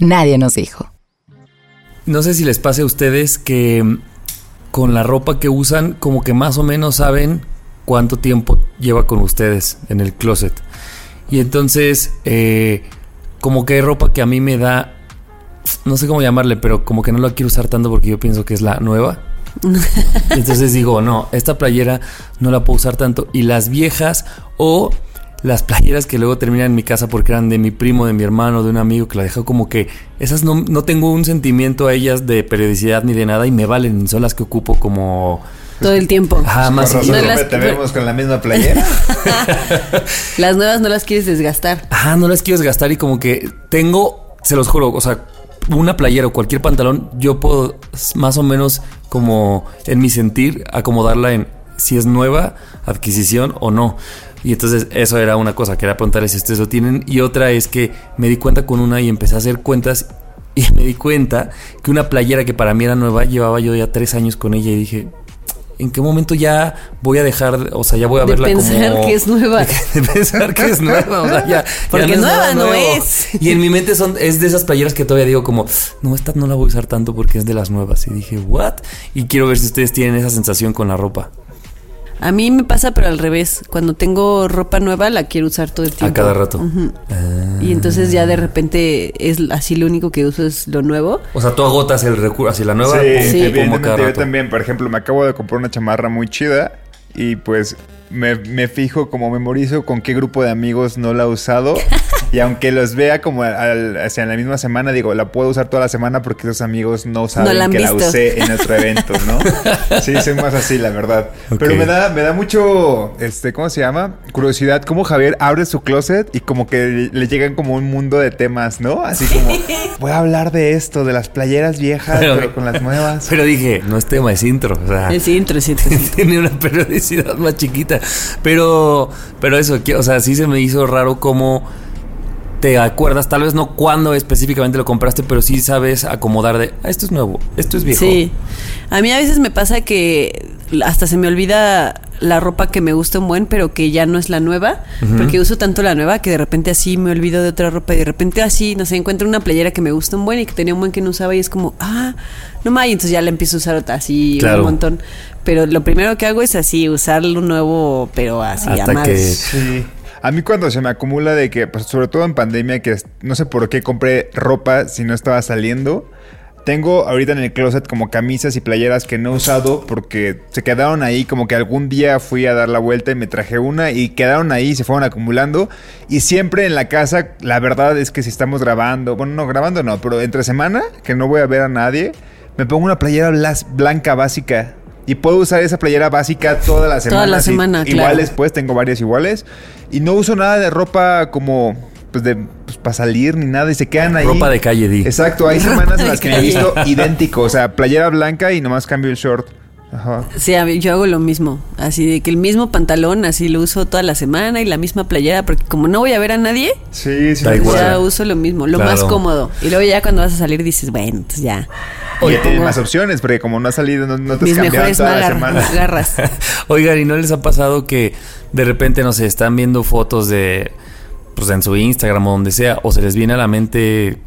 Nadie nos dijo. No sé si les pase a ustedes que mm, con la ropa que usan, como que más o menos saben cuánto tiempo lleva con ustedes en el closet. Y entonces, eh, como que hay ropa que a mí me da, no sé cómo llamarle, pero como que no la quiero usar tanto porque yo pienso que es la nueva. Entonces digo, no, esta playera no la puedo usar tanto. Y las viejas o las playeras que luego terminan en mi casa porque eran de mi primo, de mi hermano, de un amigo que la dejó como que esas no, no tengo un sentimiento a ellas de periodicidad ni de nada y me valen, son las que ocupo como... Todo el tiempo. Ajá, más Con razón, No las- te vemos con la misma playera. Las nuevas no las quieres desgastar. Ajá, no las quiero desgastar y como que tengo, se los juro, o sea, una playera o cualquier pantalón, yo puedo más o menos como en mi sentir acomodarla en si es nueva adquisición o no. Y entonces eso era una cosa, quería preguntarles si ustedes lo tienen. Y otra es que me di cuenta con una y empecé a hacer cuentas y me di cuenta que una playera que para mí era nueva, llevaba yo ya tres años con ella y dije... ¿En qué momento ya voy a dejar, o sea, ya voy a De verla pensar como... que es nueva. De pensar que es nueva, o sea, ya... ya Porque nueva no es. Y en mi mente son, es de esas playeras que todavía digo como, no, esta no la voy a usar tanto porque es de las nuevas. Y dije, ¿what? Y quiero ver si ustedes tienen esa sensación con la ropa. A mí me pasa, pero al revés. Cuando tengo ropa nueva, la quiero usar todo el tiempo. A cada rato. Ah. Y entonces ya de repente es así lo único que uso es lo nuevo. O sea, tú agotas el recurso, así la nueva, Sí, evidentemente cada yo también, por ejemplo, me acabo de comprar una chamarra muy chida y pues me, me fijo como memorizo con qué grupo de amigos no la he usado y aunque los vea como al, la misma semana, digo, la puedo usar toda la semana porque esos amigos no saben la que la usé en otro evento, ¿no? Sí, soy más así, la verdad. Pero me da, me da mucho, este, ¿cómo se llama? Curiosidad, cómo Javier abre su closet y como que le llegan como un mundo de temas, ¿no? Así como, voy a hablar de esto, de las playeras viejas, Pero- pero con las nuevas. Pero dije, no es tema, es intro. O sea, Es intro, es intro. es intro. tiene una periodicidad más chiquita. Pero, pero eso, o sea, sí se me hizo raro cómo te acuerdas, tal vez no cuándo específicamente lo compraste, pero sí sabes acomodar de, ah, esto es nuevo, esto es viejo. Sí. A mí a veces me pasa que hasta se me olvida la ropa que me gusta un buen, pero que ya no es la nueva, porque uso tanto la nueva que de repente así me olvido de otra ropa y de repente así, no sé, encuentro una playera que me gusta un buen y que tenía un buen que no usaba y es como, ah, no más, y entonces ya la empiezo a usar otra así Claro. un montón. Pero lo primero que hago es así, usar lo nuevo, pero así, Hasta amado. que- Sí. A mí cuando se me acumula de que, pues, sobre todo en pandemia, que no sé por qué compré ropa si no estaba saliendo. Tengo ahorita en el closet como camisas y playeras que no he usado porque se quedaron ahí, como que algún día fui a dar la vuelta y me traje una y quedaron ahí, se fueron acumulando. Y siempre en la casa, la verdad es que si estamos grabando, bueno, no grabando no, pero entre semana, que no voy a ver a nadie, me pongo una playera blanca básica. Y puedo usar esa playera básica toda la semana. Toda la semana, claro. Iguales después tengo varias iguales y no uso nada de ropa como pues de pues, para salir ni nada y se quedan ahí. Ropa de calle, di. Exacto, hay semanas en las que me he visto idéntico, o sea, playera blanca y nomás cambio el short. Ajá. Sí, a mí- yo hago lo mismo. Así de que el mismo pantalón, así lo uso toda la semana y la misma playera, porque como no voy a ver a nadie, Sí, sí. Da me igual. gusta. ya uso lo mismo, lo Claro. más cómodo. Y luego ya cuando vas a salir dices, bueno, pues ya. Ya tienes pongo más opciones porque como no has salido no, no te mis has cambiado toda la semana. garras. Oigan, ¿y no les ha pasado que de repente, no sé, están viendo fotos de, pues en su Instagram o donde sea, o se les viene a la mente...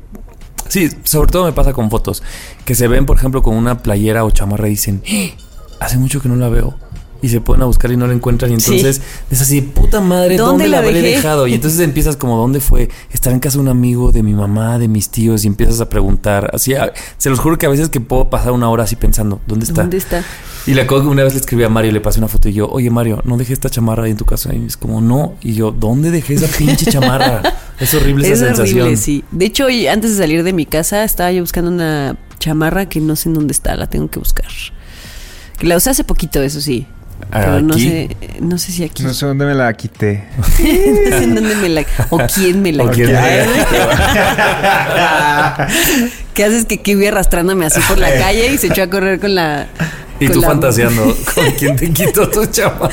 Sí, sobre todo me pasa con fotos, que se ven, por ejemplo, con una playera o chamarra y dicen, "¡Ah! hace mucho que no la veo. Y se ponen a buscar y no la encuentran y Sí. entonces es así, puta madre, ¿Dónde ¿dónde, la la habré dejé? dejado? Y entonces empiezas como, ¿dónde fue? Estar en casa de un amigo, de mi mamá, de mis tíos y empiezas a preguntar. Así, a- se los juro que a veces que puedo pasar una hora así pensando, ¿dónde está? ¿Dónde está? Y acuerdo que una vez le escribí a Mario, le pasé una foto y yo, oye Mario, no dejé esta chamarra ahí en tu casa. Y es como, no. Y yo, ¿dónde dejé esa pinche chamarra? Es horrible Es esa sensación. horrible, sí. De hecho, hoy, antes de salir de mi casa, estaba yo buscando una chamarra que no sé en dónde está, la tengo que buscar. La usé hace poquito, eso sí. Pero no sé, no sé si aquí. No sé dónde me la quité. No sé dónde me la. O quién me la O quién me la ¿Qué haces que Kiwi arrastrándome así por la calle y se echó a correr con la. Y con tú la- fantaseando con quién te quitó tu chamarra.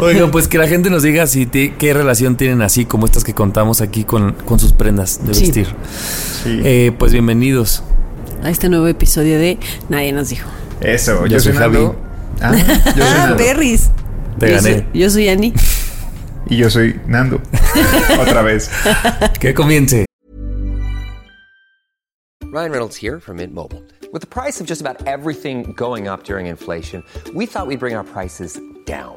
Oigan, pues que la gente nos diga si te- qué relación tienen así como estas que contamos aquí con, con sus prendas de Sí. vestir. Sí. Eh, pues bienvenidos. A este nuevo episodio de Nadie nos dijo. Eso, Yo yo, soy Nando. Ah, yo soy Ah, Nando. Perris. Te yo gané. Soy, yo soy Ani. Y yo soy Nando. Otra vez. Que comience. Ryan Reynolds here from Mint Mobile. With the price of just about everything going up during inflation, we thought we'd bring our prices down.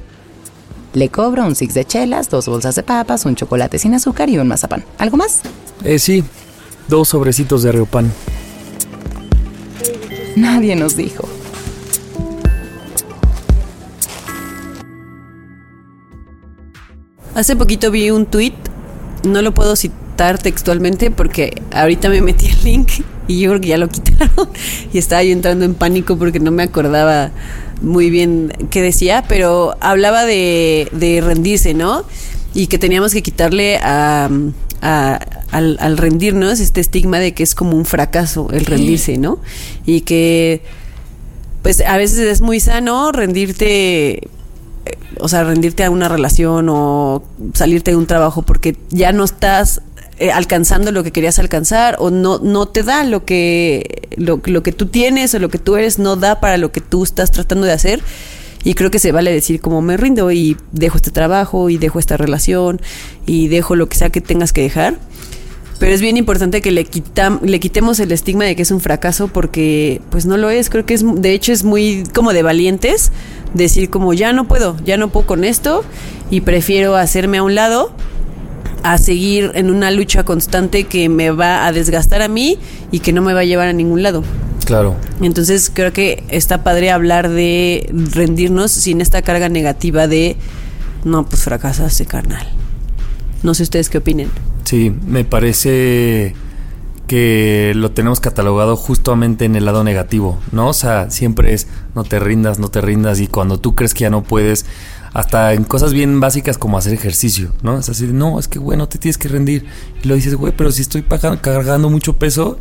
Le cobro un six de chelas, dos bolsas de papas, un chocolate sin azúcar y un mazapán. ¿Algo más? Eh, sí, dos sobrecitos de Riopan. Nadie nos dijo. Hace poquito vi un tweet, no lo puedo citar textualmente porque ahorita me metí el link y yo creo que ya lo quitaron y estaba yo entrando en pánico porque no me acordaba muy bien qué decía, pero hablaba de, de rendirse, ¿no? Y que teníamos que quitarle a, a- al, al rendirnos este estigma de que es como un fracaso el rendirse, ¿no? Y que pues a veces es muy sano rendirte eh, o sea, rendirte a una relación o salirte de un trabajo porque ya no estás eh, alcanzando lo que querías alcanzar o no, no te da lo que, lo, lo que tú tienes o lo que tú eres no da para lo que tú estás tratando de hacer. Y creo que se vale decir como me rindo y dejo este trabajo y dejo esta relación y dejo lo que sea que tengas que dejar. Pero es bien importante que le, le quitemos el estigma de que es un fracaso porque pues no lo es. Creo que es, de hecho es muy como de valientes decir como ya no puedo, ya no puedo con esto y prefiero hacerme a un lado a seguir en una lucha constante que me va a desgastar a mí y que no me va a llevar a ningún lado. Claro. Entonces creo que está padre hablar de rendirnos sin esta carga negativa de no, pues fracasaste, carnal. No sé ustedes qué opinen. Sí, me parece que lo tenemos catalogado justamente en el lado negativo, ¿no? O sea, siempre es no te rindas, no te rindas y cuando tú crees que ya no puedes, hasta en cosas bien básicas como hacer ejercicio, ¿no? Es así no, es que güey, no te tienes que rendir. Y lo dices, güey, pero si estoy cargando mucho peso,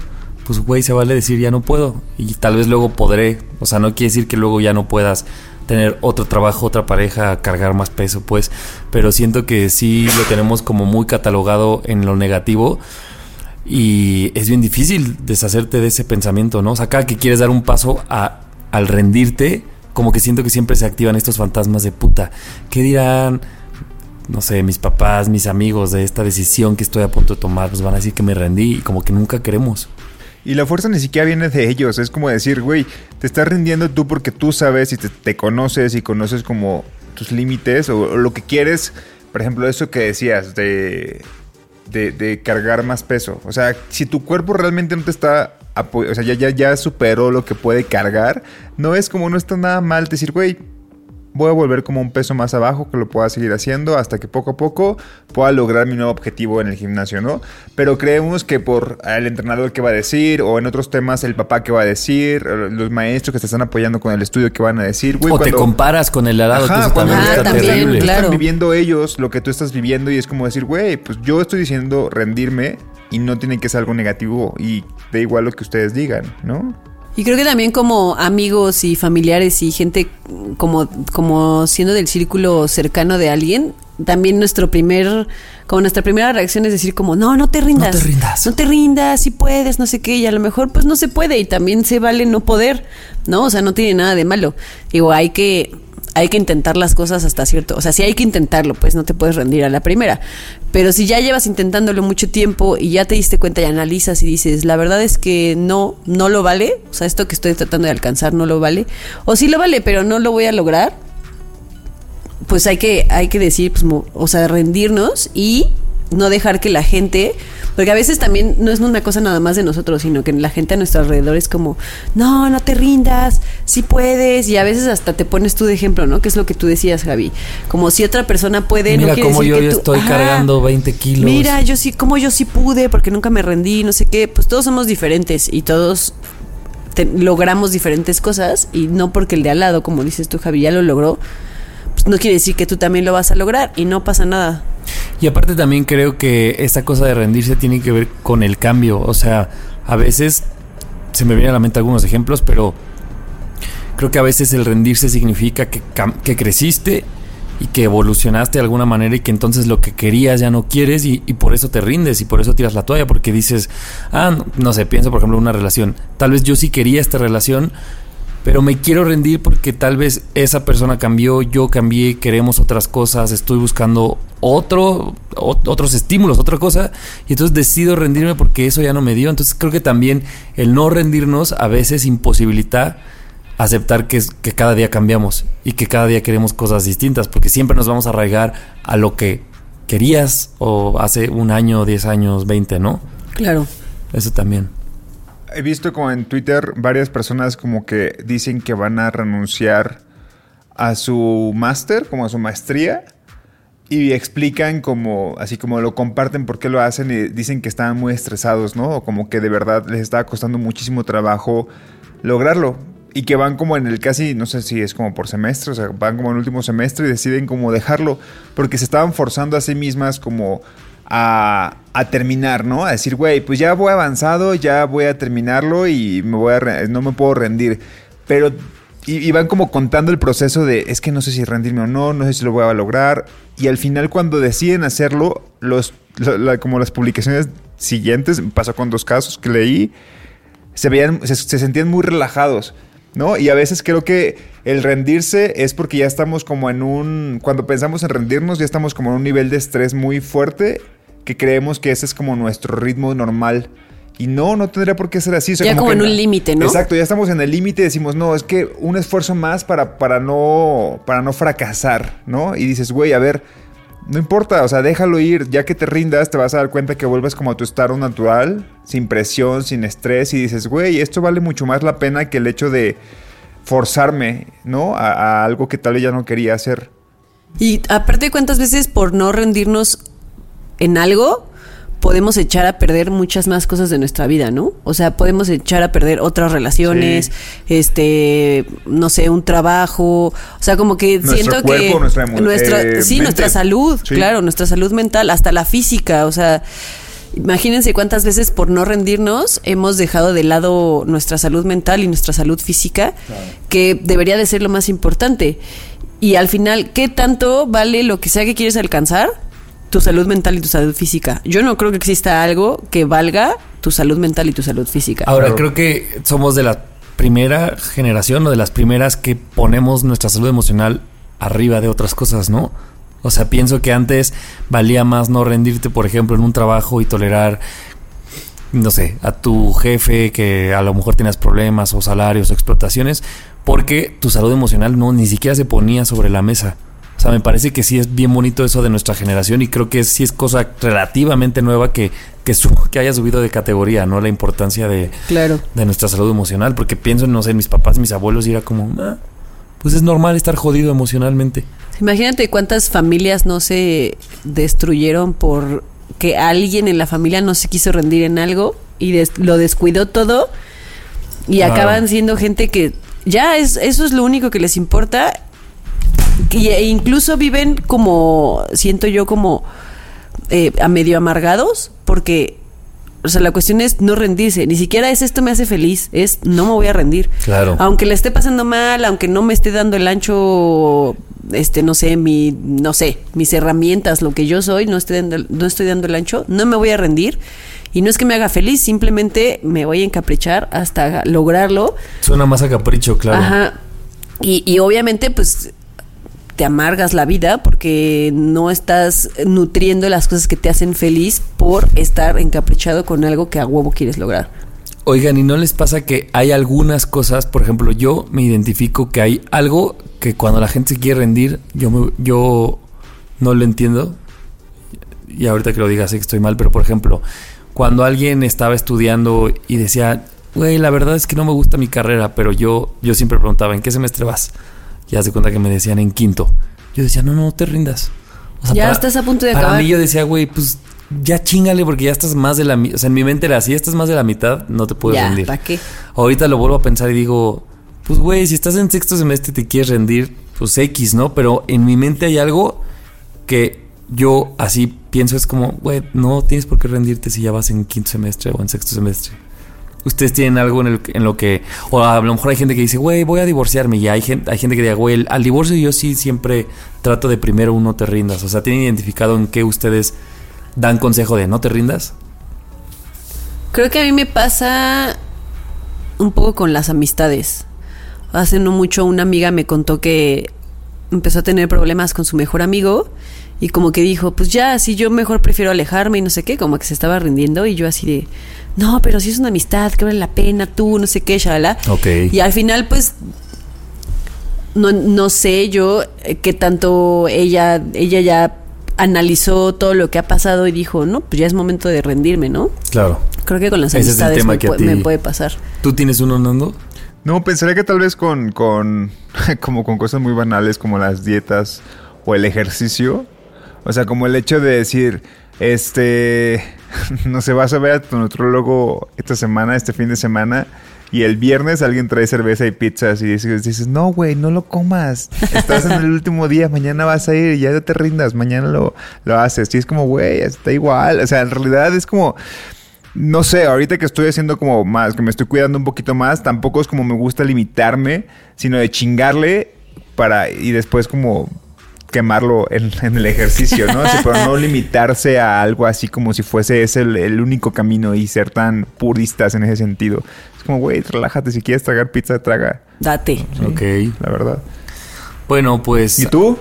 pues güey, se vale decir ya no puedo y tal vez luego podré, o sea, no quiere decir que luego ya no puedas tener otro trabajo, otra pareja, cargar más peso, pues, pero siento que sí lo tenemos como muy catalogado en lo negativo y es bien difícil deshacerte de ese pensamiento, ¿no? O sea, cada que quieres dar un paso a- al rendirte, como que siento que siempre se activan estos fantasmas de puta. ¿Qué dirán? No sé, mis papás, mis amigos de esta decisión que estoy a punto de tomar, pues van a decir que me rendí y como que nunca queremos. Y la fuerza ni siquiera viene de ellos. Es como decir, güey, te estás rindiendo tú porque tú sabes y te, conoces y conoces como tus límites o lo que quieres. Por ejemplo, eso que decías de, de, cargar más peso. O sea, si tu cuerpo realmente no te está o sea, ya, ya, ya superó lo que puede cargar, no es como no está nada mal decir, güey, voy a volver como un peso más abajo que lo pueda seguir haciendo hasta que poco a poco pueda lograr mi nuevo objetivo en el gimnasio, ¿no? Pero creemos que por el entrenador que va a decir o en otros temas el papá que va a decir, o los maestros que te están apoyando con el estudio que van a decir, güey, o te comparas con el lado, que eso también Ah, está también, terrible. claro. están viviendo ellos lo que tú estás viviendo y es como decir, güey, pues yo estoy diciendo rendirme y no tiene que ser algo negativo y da igual lo que ustedes digan, ¿no? Y creo que también como amigos y familiares y gente como, como siendo del círculo cercano de alguien, también nuestro primer, como nuestra primera reacción es decir como, no, no te rindas. No te rindas. No te rindas, si puedes, no sé qué, y a lo mejor pues no se puede y también se vale no poder, ¿no? O sea, no tiene nada de malo. Digo, hay que, hay que intentar las cosas hasta cierto, o sea, sí hay que intentarlo, pues no te puedes rendir a la primera. Pero si ya llevas intentándolo mucho tiempo y ya te diste cuenta y analizas y dices, la verdad es que no, no lo vale, o sea, esto que estoy tratando de alcanzar no lo vale, o sí lo vale, pero no lo voy a lograr, pues hay que, hay que decir, pues, o sea, rendirnos y no dejar que la gente, porque a veces también no es una cosa nada más de nosotros, sino que la gente a nuestro alrededor es como, no, no te rindas, sí puedes, y a veces hasta te pones tú de ejemplo, ¿no? Que es lo que tú decías, Javi, como si otra persona puede, no Mira cómo decir yo que ya tú- estoy cargando 20 kilos. Mira, yo sí, como yo sí pude, porque nunca me rendí, no sé qué. Pues todos somos diferentes y todos te- logramos diferentes cosas y no porque el de al lado, como dices tú, Javi, ya lo logró, pues no quiere decir que tú también lo vas a lograr y no pasa nada. Y aparte también creo que esta cosa de rendirse tiene que ver con el cambio. O sea, a veces se me vienen a la mente algunos ejemplos, pero creo que a veces el rendirse significa que, que creciste y que evolucionaste de alguna manera y que entonces lo que querías ya no quieres y, y por eso te rindes y por eso tiras la toalla porque dices, ah, no, no sé, pienso por ejemplo en una relación. Tal vez yo sí quería esta relación, pero me quiero rendir porque tal vez esa persona cambió, yo cambié, queremos otras cosas, estoy buscando otro, o- otros estímulos, otra cosa, y entonces decido rendirme porque eso ya no me dio. Entonces creo que también el no rendirnos a veces imposibilita aceptar que, que cada día cambiamos y que cada día queremos cosas distintas, porque siempre nos vamos a arraigar a lo que querías o hace un año, 10 años, 20, ¿no? Claro. Eso también. He visto como en Twitter varias personas como que dicen que van a renunciar a su máster, como a su maestría, y explican como, así como lo comparten por qué lo hacen y dicen que estaban muy estresados, ¿no? O como que de verdad les estaba costando muchísimo trabajo lograrlo. Y que van como en el casi, no sé si es como por semestre, o sea, van como en el último semestre y deciden como dejarlo, porque se estaban forzando a sí mismas como a, terminar, ¿no? A decir, güey, pues ya voy avanzado, ya voy a terminarlo y me voy a no me puedo rendir. Pero y, van como contando el proceso de es que no sé si rendirme o no, no sé si lo voy a lograr. Y al final cuando deciden hacerlo, los, como las publicaciones siguientes, pasó con dos casos que leí, se veían, se, se sentían muy relajados, ¿no? Y a veces creo que el rendirse es porque ya estamos como en un, cuando pensamos en rendirnos, ya estamos como en un nivel de estrés muy fuerte que creemos que ese es como nuestro ritmo normal. Y no, no tendría por qué ser así. O sea, Ya como que en un límite, ¿no? Exacto, ya estamos en el límite y decimos, no, es que un esfuerzo más para, para, no, para no fracasar, ¿no? Y dices, güey, a ver, no importa, o sea, déjalo ir, ya que te rindas te vas a dar cuenta que vuelves como a tu estado natural, sin presión, sin estrés, y dices, güey, esto vale mucho más la pena que el hecho de forzarme, ¿no? A, a algo que tal vez ya no quería hacer. Y aparte, ¿cuántas veces por no rendirnos en algo podemos echar a perder muchas más cosas de nuestra vida, ¿no? O sea, podemos echar a perder otras relaciones, este, no sé, un trabajo, o sea, como que Nuestro siento cuerpo, que nuestra nuestra, eh, sí, mente. nuestra salud, Sí. claro, nuestra salud mental, hasta la física, o sea, imagínense cuántas veces por no rendirnos hemos dejado de lado nuestra salud mental y nuestra salud física, que debería de ser lo más importante. Y al final, ¿qué tanto vale lo que sea que quieres alcanzar? Tu salud mental y tu salud física. Yo no creo que exista algo que valga tu salud mental y tu salud física. Ahora, creo que somos de la primera generación o de las primeras que ponemos nuestra salud emocional arriba de otras cosas, ¿no? O sea, pienso que antes valía más no rendirte, por ejemplo, en un trabajo y tolerar, no sé, a tu jefe que a lo mejor tenías problemas o salarios o explotaciones, porque tu salud emocional no ni siquiera se ponía sobre la mesa. O sea, me parece que sí es bien bonito eso de nuestra generación y creo que sí es cosa relativamente nueva que, que, su- que haya subido de categoría, ¿no? La importancia de, Claro. de nuestra salud emocional, porque pienso, no sé, en mis papás, mis abuelos, y era como, "Ah, pues es normal estar jodido emocionalmente. Imagínate cuántas familias no se destruyeron por que alguien en la familia no se quiso rendir en algo y des- lo descuidó todo y Claro. acaban siendo gente que ya es eso es lo único que les importa e incluso viven como siento yo como eh, a medio amargados porque o sea, la cuestión es no rendirse. Ni siquiera es esto me hace feliz, es no me voy a rendir. Claro. Aunque le esté pasando mal, aunque no me esté dando el ancho, este, no sé, mi, no sé, mis herramientas, lo que yo soy, no estoy dando, no estoy dando el ancho, no me voy a rendir. Y no es que me haga feliz, simplemente me voy a encaprichar hasta lograrlo. Suena más a capricho, claro. Ajá. Y, y obviamente, pues te amargas la vida porque no estás nutriendo las cosas que te hacen feliz por estar encaprichado con algo que a huevo quieres lograr. Oigan, ¿y no les pasa que hay algunas cosas, por ejemplo, yo me identifico que hay algo que cuando la gente se quiere rendir, yo, me- yo no lo entiendo? Y ahorita que lo diga sé que estoy mal, pero por ejemplo, cuando alguien estaba estudiando y decía, güey, la verdad es que no me gusta mi carrera, pero yo, yo siempre preguntaba, ¿en qué semestre vas? Y hace cuenta que me decían en quinto. Yo decía, no, no, te rindas. O Ya estás a punto de para acabar. mí yo decía, güey, pues ya chingale porque ya estás más de la mitad. O sea, en mi mente era, si ya estás más de la mitad, no te puedes ya, rendir. ¿para qué? Ahorita lo vuelvo a pensar y digo, pues güey, si estás en sexto semestre y te quieres rendir, pues X, ¿no? Pero en mi mente hay algo que yo así pienso, es como, güey, no tienes por qué rendirte si ya vas en quinto semestre o en sexto semestre. Ustedes tienen algo en, el- en lo que, o a lo mejor hay gente que dice, güey, voy a divorciarme, y hay gente, hay gente que diga, güey, al divorcio yo sí siempre trato de primero uno te rindas. O sea, ¿tienen identificado en qué ustedes dan consejo de no te rindas? Creo que a mí me pasa un poco con las amistades. Hace no mucho una amiga me contó que empezó a tener problemas con su mejor amigo y como que dijo, pues ya, si yo mejor prefiero alejarme y no sé qué, como que se estaba rindiendo y yo así de, no, pero si es una amistad, que vale la pena, tú, no sé qué, shalala. Ok. Y al final, pues, no, no sé yo eh, qué tanto ella, ella ya analizó todo lo que ha pasado y dijo, no, pues ya es momento de rendirme, ¿no? Claro. Creo que con las Ese amistades pu- me puede pasar. ¿Tú tienes uno, Nando? No, pensaría que tal vez con, con como con cosas muy banales como las dietas o el ejercicio. O sea, como el hecho de decir, este, no sé, vas a ver a tu nutrólogo esta semana, este fin de semana, y el viernes alguien trae cerveza y pizzas y dices, dices no, güey, no lo comas. Estás en el último día, mañana vas a ir y ya no te rindas, mañana lo, lo haces. Y es como, güey, está igual. O sea, en realidad es como... No sé, ahorita que estoy haciendo como más, que me estoy cuidando un poquito más, tampoco es como me gusta limitarme, sino de chingarle para y después como quemarlo en, en el ejercicio, ¿no? Así, pero no limitarse a algo así como si fuese ese el, el único camino y ser tan puristas en ese sentido. Es como, güey, relájate, si quieres tragar pizza, traga, Date. Ok. la verdad. Bueno, pues. ¿Y tú?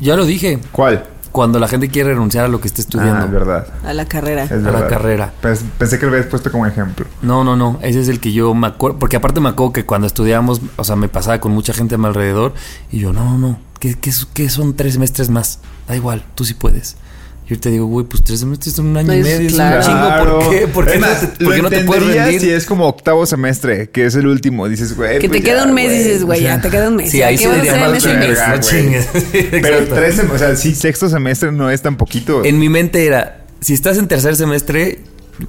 Ya lo dije. ¿Cuál? Cuando la gente quiere renunciar a lo que está estudiando. Ah, es verdad. A la carrera. Es A la verdad. carrera. Pens- pensé que lo habías puesto como ejemplo. No, no, no. Ese es el que yo me acuerdo. Porque aparte me acuerdo que cuando estudiábamos, o sea, me pasaba con mucha gente a mi alrededor. Y yo, no, no, no. ¿Qué, qué, qué son tres semestres más? Da igual, tú sí puedes. Y ahorita digo, güey, pues tres semestres son un año y Pues, medio. claro. Es un chingo. ¿Por qué? ¿Por qué no te, por qué no te puedes rendir? si es como octavo semestre, que es el último. Dices, güey. Que te pues queda ya, un mes, dices, güey, O sea, ya te queda un mes. Sí, ¿ya ahí a diría más verga, No güey. chingues. Pero tres, sem- o sea, sí, sexto semestre no es tan poquito. En mi mente era, si estás en tercer semestre,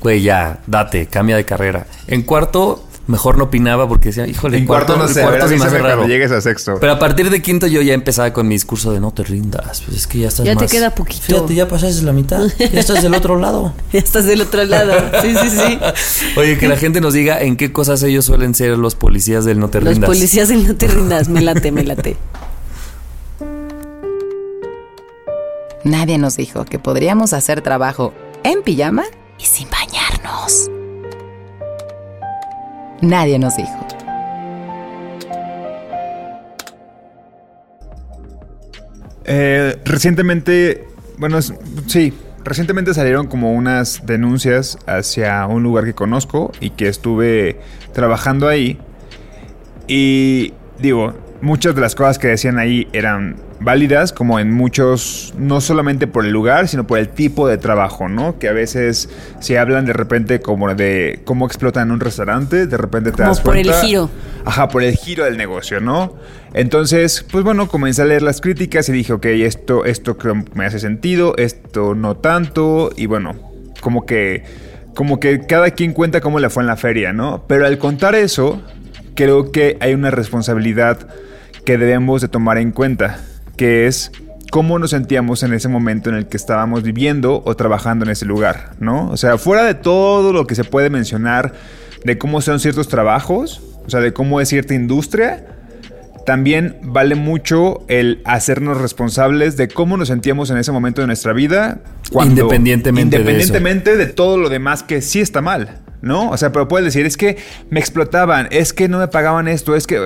güey, ya, date, cambia de carrera. En cuarto, mejor no opinaba porque decía, híjole, en cuarto, no el sé, a ver, cuarto se me raro. llegues a sexto. Pero a partir de quinto yo ya empezaba con mi discurso de no te rindas. Pues es que ya estás Ya te queda poquito. Fíjate, ya pasaste la mitad. Ya estás del otro lado. Ya estás del otro lado. Sí, sí, sí. Oye, que la gente nos diga en qué cosas ellos suelen ser los policías del no te Los rindas. policías del no te rindas. Me late, me late. Nadie nos dijo que podríamos hacer trabajo en pijama y sin bañarnos. Nadie nos dijo. Eh, recientemente, bueno, sí, recientemente salieron como unas denuncias hacia un lugar que conozco y que estuve trabajando ahí. Y digo, muchas de las cosas que decían ahí eran válidas, como en muchos, no solamente por el lugar, sino por el tipo de trabajo, ¿no? Que a veces se hablan de repente como de cómo explotan un restaurante, de repente te Como das por el giro. Ajá, por el giro del negocio, ¿no? Entonces, pues bueno, comencé a leer las críticas y dije, ok, esto, esto creo que me hace sentido, esto no tanto, y bueno, como que, como que cada quien cuenta cómo le fue en la feria, ¿no? Pero al contar eso, creo que hay una responsabilidad que debemos de tomar en cuenta, que es cómo nos sentíamos en ese momento en el que estábamos viviendo o trabajando en ese lugar, ¿no? O sea, fuera de todo lo que se puede mencionar de cómo son ciertos trabajos, o sea, de cómo es cierta industria, también vale mucho el hacernos responsables de cómo nos sentíamos en ese momento de nuestra vida. Independientemente de eso. Independientemente de todo lo demás que sí está mal. ¿no? O sea, pero puedes decir, es que me explotaban, es que no me pagaban esto, es que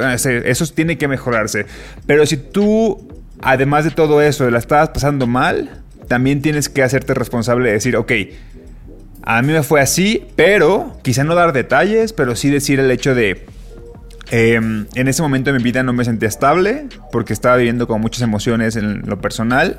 eso tiene que mejorarse. Pero si tú, además de todo eso, la estabas pasando mal, también tienes que hacerte responsable de decir, ok, a mí me fue así, pero quizá no dar detalles, pero sí decir el hecho de... em, en ese momento de mi vida no me sentía estable porque estaba viviendo con muchas emociones en lo personal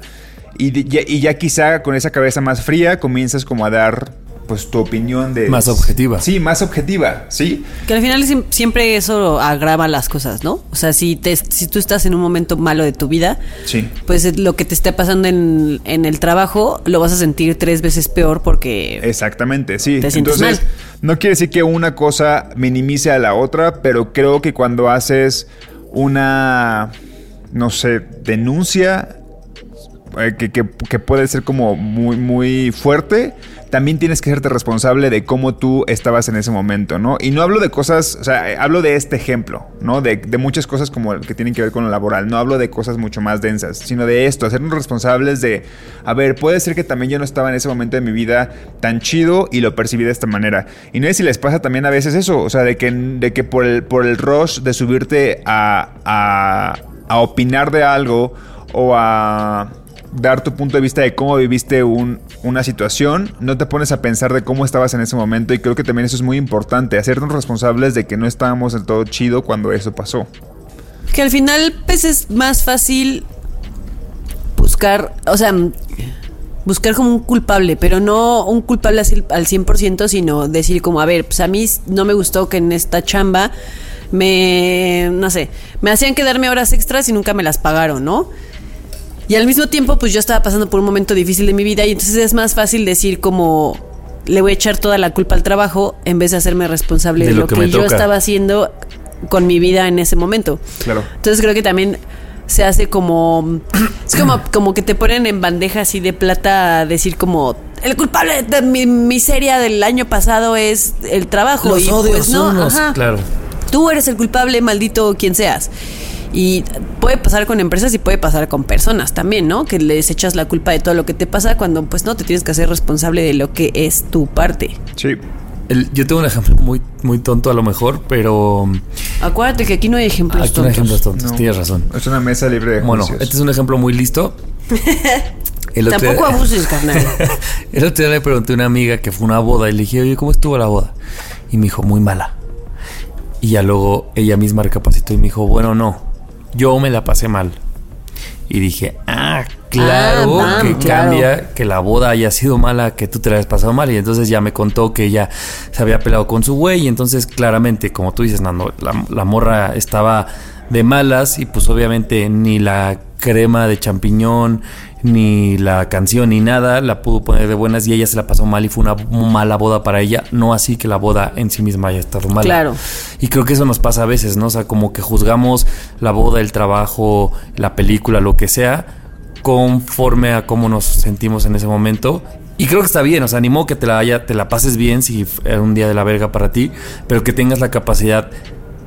y, ya, y ya quizá con esa cabeza más fría comienzas como a dar pues tu opinión de... Más objetiva. Sí, más objetiva, ¿sí? Que al final siem- siempre eso agrava las cosas, ¿no? O sea, si, te, si tú estás en un momento malo de tu vida, Sí. pues eh, lo que te esté pasando en, en el trabajo lo vas a sentir tres veces peor porque... Exactamente, sí. Te sientes Entonces, mal. no quiere decir que una cosa minimice a la otra, pero creo que cuando haces una, no sé, denuncia eh, que, que- puede ser como muy, muy fuerte, también tienes que hacerte responsable de cómo tú estabas en ese momento, ¿no? Y no hablo de cosas, o sea, eh, hablo de este ejemplo, ¿no? De, de muchas cosas como que tienen que ver con lo laboral. No hablo de cosas mucho más densas, sino de esto, hacernos responsables de, a ver, puede ser que también yo no estaba en ese momento de mi vida tan chido y lo percibí de esta manera. Y no sé si les pasa también a veces eso, o sea, de que, de que por, el, por el rush de subirte a, a, a opinar de algo o a dar tu punto de vista de cómo viviste un- una situación, no te pones a pensar de cómo estabas en ese momento y creo que también eso es muy importante, hacernos responsables de que no estábamos del todo chido cuando eso pasó. Que al final, pues es más fácil buscar, o sea, buscar como un culpable, pero no un culpable al 100%, sino decir como, a ver, pues a mí no me gustó que en esta chamba me, no sé, me hacían quedarme horas extras y nunca me las pagaron, ¿no? Y al mismo tiempo, pues yo estaba pasando por un momento difícil de mi vida y entonces es más fácil decir como le voy a echar toda la culpa al trabajo en vez de hacerme responsable de, lo, que, me yo toca. estaba haciendo con mi vida en ese momento. Claro. Entonces creo que también se hace como es como como que te ponen en bandeja así de plata a decir como el culpable de mi miseria del año pasado es el trabajo Los y odios pues no, unos, ajá. claro. Tú eres el culpable, maldito quien seas. Y puede pasar con empresas y puede pasar con personas también, ¿no? Que les echas la culpa de todo lo que te pasa cuando pues no te tienes que hacer responsable de lo que es tu parte. Sí. El- yo tengo un ejemplo muy, muy tonto a lo mejor, pero... Acuérdate que aquí no hay ejemplos Aquí no tontos. hay ejemplos tontos, No. tienes razón. Es una mesa libre de Bueno, juicios. este es un ejemplo muy listo. El otro Tampoco día- abuses, carnal. El otro día le pregunté a una amiga que fue una boda y le dije, oye, ¿cómo estuvo la boda? Y me dijo, muy mala. Y ya luego ella misma recapacitó y me dijo, bueno, no, yo me la pasé mal. Y dije, ah, claro Ah, que claro. cambia que la boda haya sido mala, que tú te la hayas pasado mal. Y entonces ya me contó que ella se había peleado con su güey. Y entonces, claramente, como tú dices, Nando, la, la morra estaba de malas. Y pues obviamente ni la crema de champiñón, ni la canción, ni nada la pudo poner de buenas. Y ella se la pasó mal y fue una mala boda para ella. No así que la boda en sí misma haya estado mala. Claro. Y creo que eso nos pasa a veces, ¿no? O sea, como que juzgamos la boda, el trabajo, la película, lo que sea, conforme a cómo nos sentimos en ese momento. Y creo que está bien, o sea, animó que te la, haya, te la pases bien si era un día de la verga para ti, pero que tengas la capacidad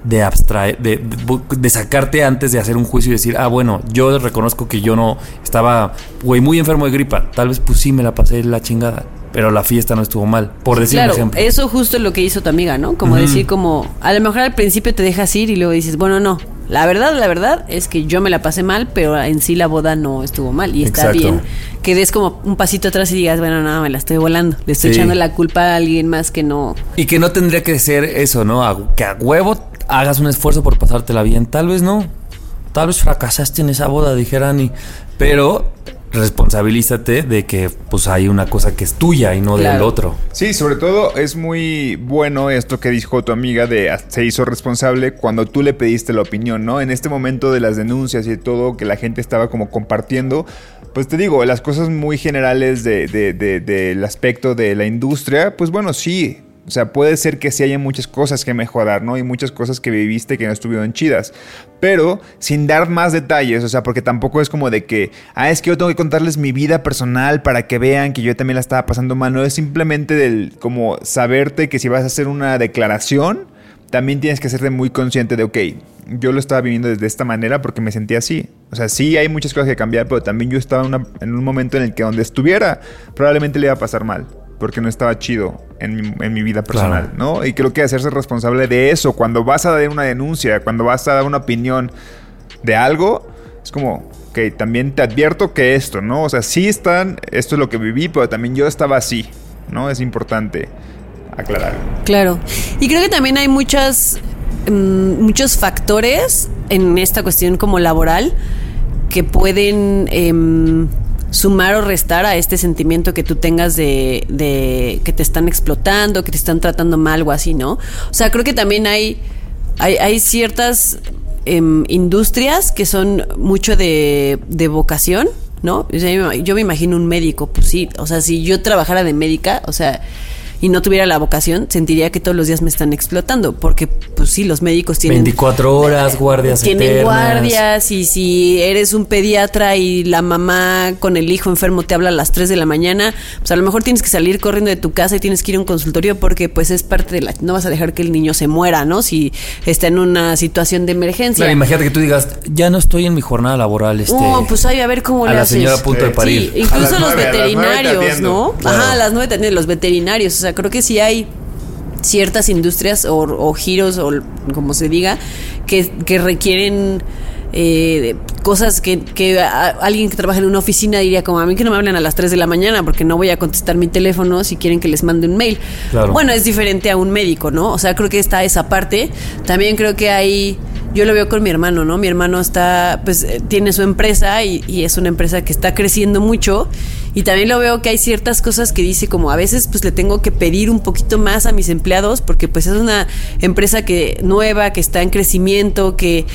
de abstraer, de, de, de sacarte antes de hacer un juicio y decir, ah, bueno, yo reconozco que yo no estaba, güey, muy enfermo de gripa. Tal vez, pues sí, me la pasé la chingada, pero la fiesta no estuvo mal, por decir Claro, un ejemplo. eso justo es lo que hizo tu amiga, ¿no? Como decir como, a lo mejor al principio te dejas ir y luego dices, bueno, no, la verdad, la verdad es que yo me la pasé mal, pero en sí la boda no estuvo mal y está Exacto. bien que des como un pasito atrás y digas, bueno, no, me la estoy volando, le estoy Sí. echando la culpa a alguien más que no. Y que no tendría que ser eso, ¿no? A- que a huevo hagas un esfuerzo por pasártela bien. Tal vez no. Tal vez fracasaste en esa boda, dijera Ani. Pero responsabilízate de que pues hay una cosa que es tuya y no del Claro. otro. Sí, sobre todo es muy bueno esto que dijo tu amiga de se hizo responsable cuando tú le pediste la opinión, ¿no? En este momento de las denuncias y todo que la gente estaba como compartiendo, pues te digo, las cosas muy generales de- de- de- del aspecto de la industria, pues bueno, sí, O sea, puede ser que sí haya muchas cosas que mejorar, ¿no? Y muchas cosas que viviste que no estuvieron chidas. Pero sin dar más detalles, o sea, porque tampoco es como de que, ah, es que yo tengo que contarles mi vida personal para que vean que yo también la estaba pasando mal. No es simplemente del, como saberte que si vas a hacer una declaración, también tienes que serte muy consciente de, ok, yo lo estaba viviendo desde esta manera porque me sentía así. O sea, sí hay muchas cosas que cambiar, pero también yo estaba en un momento en el que donde estuviera probablemente le iba a pasar mal. Porque no estaba chido en mi, en mi vida personal, Claro. ¿no? Y creo que hacerse responsable de eso, cuando vas a dar una denuncia, cuando vas a dar una opinión de algo, es como, ok, también te advierto que esto, ¿no? O sea, sí están, esto es lo que viví, pero también yo estaba así, ¿no? Es importante aclarar. Claro. Y creo que también hay muchas, mm, muchos factores en esta cuestión como laboral que pueden em, sumar o restar a este sentimiento que tú tengas de, de que te están explotando, que te están tratando mal o así, ¿no? O sea, creo que también hay, hay, hay ciertas em, industrias que son mucho de, de vocación. ¿No? Yo me imagino un médico, pues sí, o sea, si yo trabajara de médica, o sea, y no tuviera la vocación, sentiría que todos los días me están explotando, porque pues sí, los médicos tienen 24 horas, guardias tienen eternas. guardias y si eres un pediatra y la mamá con el hijo enfermo te habla a las 3 de la mañana, pues a lo mejor tienes que salir corriendo de tu casa y tienes que ir a un consultorio porque pues es parte de la no vas a dejar que el niño se muera, ¿no? Si está en una situación de emergencia. Claro, imagínate que tú digas, ya no estoy en mi jornada laboral, este. No, pues ay, a ver cómo a le la haces. señora a punto de parir. Sí, incluso A las los nueve, a las nueve te veterinarios. ¿no? Claro. Ajá, a las nueve te atienden los veterinarios. O sea, creo que sí hay ciertas industrias o, o giros o como se diga que, que requieren eh, cosas que, que alguien que trabaja en una oficina diría como a mí que no me hablen a las 3 de la mañana porque no voy a contestar mi teléfono si quieren que les mande un mail. Claro. Bueno, es diferente a un médico, ¿no? O sea, creo que está esa parte. También creo que hay, yo lo veo con mi hermano, ¿no? Mi hermano está, pues, eh, tiene su empresa y, y es una empresa que está creciendo mucho. Y también lo veo que hay ciertas cosas que dice como a veces pues le tengo que pedir un poquito más a mis empleados porque pues es una empresa que nueva, que está en crecimiento, que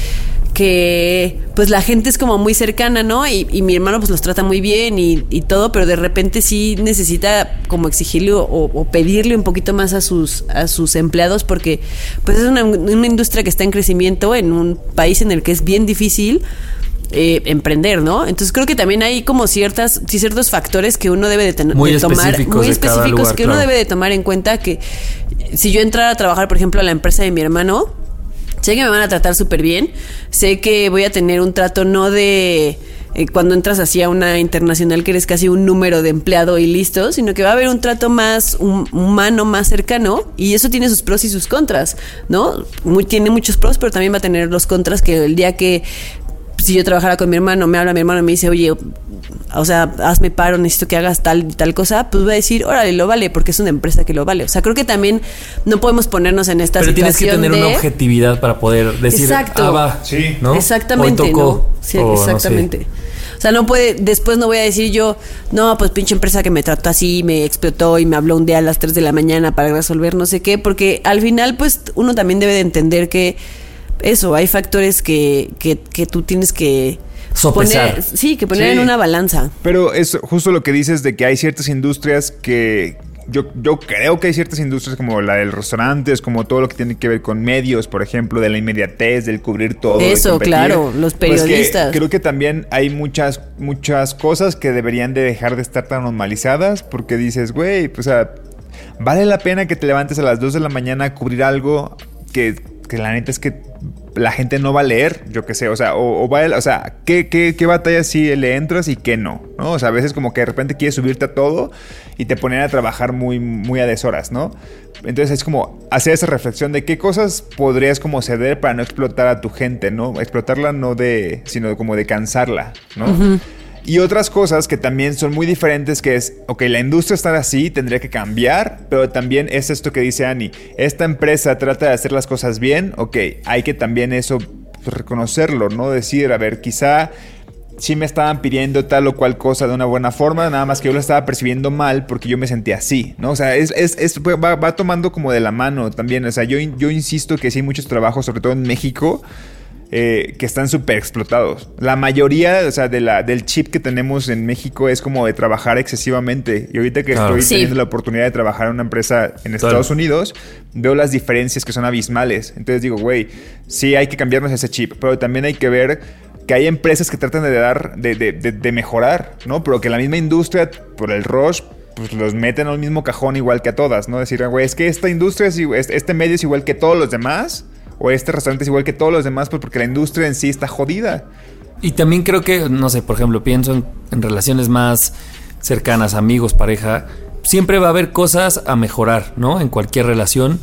que pues la gente es como muy cercana, ¿no? Y, y mi hermano pues los trata muy bien y, y todo, pero de repente sí necesita como exigirle o, o pedirle un poquito más a sus, a sus empleados porque pues es una, una industria que está en crecimiento en un país en el que es bien difícil eh, emprender, ¿no? Entonces creo que también hay como ciertas, ciertos factores que uno debe de, ten- Muy de tomar, específicos muy específicos lugar, que uno debe de tomar en cuenta que si yo entrara a trabajar, por ejemplo, a la empresa de mi hermano, sé que me van a tratar súper bien, sé que voy a tener un trato no de eh, cuando entras así a una internacional que eres casi un número de empleado y listo, sino que va a haber un trato más hum- humano, más cercano, y eso tiene sus pros y sus contras, ¿no? Muy- tiene muchos pros, pero también va a tener los contras que el día que si yo trabajara con mi hermano, me habla mi hermano y me dice, oye, o sea, hazme paro, necesito que hagas tal y tal cosa, pues voy a decir, órale, lo vale, porque es una empresa que lo vale. O sea, creo que también no podemos ponernos en esta Pero tienes que tener de... una objetividad para poder decir, Exacto. ah, va, Sí. ¿no? Exactamente, Hoy tocó, ¿no? Sí, o no sé. exactamente. O sea, no puede, después no voy a decir yo, no, pues pinche empresa que me trató así, me explotó y me habló un día a las 3 de la mañana para resolver no sé qué, porque al final, pues uno también debe de entender que eso, hay factores que, que, que tú tienes que Sopesar. poner, sí, que poner Sí. en una balanza. Pero es justo lo que dices de que hay ciertas industrias que yo, yo creo que hay ciertas industrias como la del restaurantes, como todo lo que tiene que ver con medios, por ejemplo, de la inmediatez, del cubrir todo. Eso, competir. claro, los Pues que periodistas. creo que también hay muchas, muchas cosas que deberían de dejar de estar tan normalizadas porque dices, güey, pues, o sea, vale la pena que te levantes a las 2 de la mañana a cubrir algo que, que la neta es que la gente no va a leer, yo qué sé, o sea, o, va a- o sea, ¿qué, qué, qué batalla sí le entras y qué no, ¿no? O sea, a veces como que de repente quieres subirte a todo y te ponen a trabajar muy, muy a deshoras, ¿no? Entonces es como hacer esa reflexión de qué cosas podrías como ceder para no explotar a tu gente, ¿no? Explotarla no de, sino como de cansarla, ¿no? Y otras cosas que también son muy diferentes, que es, ok, la industria está así, tendría que cambiar, pero también es esto que dice Ani, esta empresa trata de hacer las cosas bien, ok, hay que también eso pues, reconocerlo, ¿no? Decir, a ver, quizá sí me estaban pidiendo tal o cual cosa de una buena forma, nada más que yo lo estaba percibiendo mal porque yo me sentía así, ¿no? O sea, es, es, va, va tomando como de la mano también, o sea, yo, yo insisto que sí muchos trabajos, sobre todo en México, eh, que están súper explotados. La mayoría, o sea, de la, del chip que tenemos en México es como de trabajar excesivamente. Y ahorita que Claro. estoy Sí. teniendo la oportunidad de trabajar en una empresa en Estados Unidos, veo las diferencias que son abismales. Entonces digo, güey, sí hay que cambiarnos ese chip, pero también hay que ver que hay empresas que tratan de dar, de, de- de- de mejorar, ¿no? Pero que la misma industria, por el rush, pues los meten al mismo cajón igual que a todas, ¿no? Decir, güey, es que esta industria, es, este medio es igual que todos los demás, o este restaurante es igual que todos los demás, pues porque la industria en sí está jodida. Y también creo que, no sé, por ejemplo, pienso en, en relaciones más cercanas, amigos, pareja, siempre va a haber cosas a mejorar, ¿no? En cualquier relación.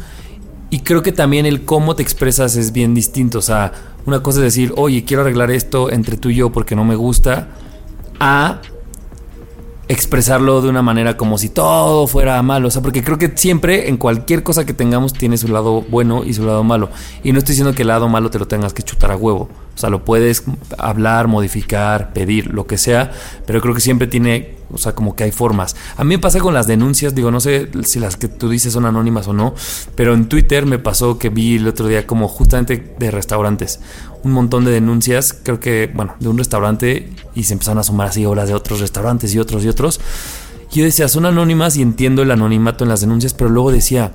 Y creo que también el cómo te expresas es bien distinto. O sea, una cosa es decir, oye, quiero arreglar esto entre tú y yo porque no me gusta, a expresarlo de una manera como si todo fuera malo. O sea, porque creo que siempre en cualquier cosa que tengamos tiene su lado bueno y su lado malo. Y no estoy diciendo que el lado malo te lo tengas que chutar a huevo. O sea, lo puedes hablar, modificar, pedir, lo que sea. Pero creo que siempre tiene, o sea, como que hay formas. A mí me pasa con las denuncias, digo, no sé si las que tú dices son anónimas o no. Pero en Twitter me pasó que vi el otro día como justamente de restaurantes. Un montón de denuncias, creo que, bueno, de un restaurante y se empezaron a sumar así olas de otros restaurantes y otros y otros. Y yo decía, son anónimas y entiendo el anonimato en las denuncias, pero luego decía,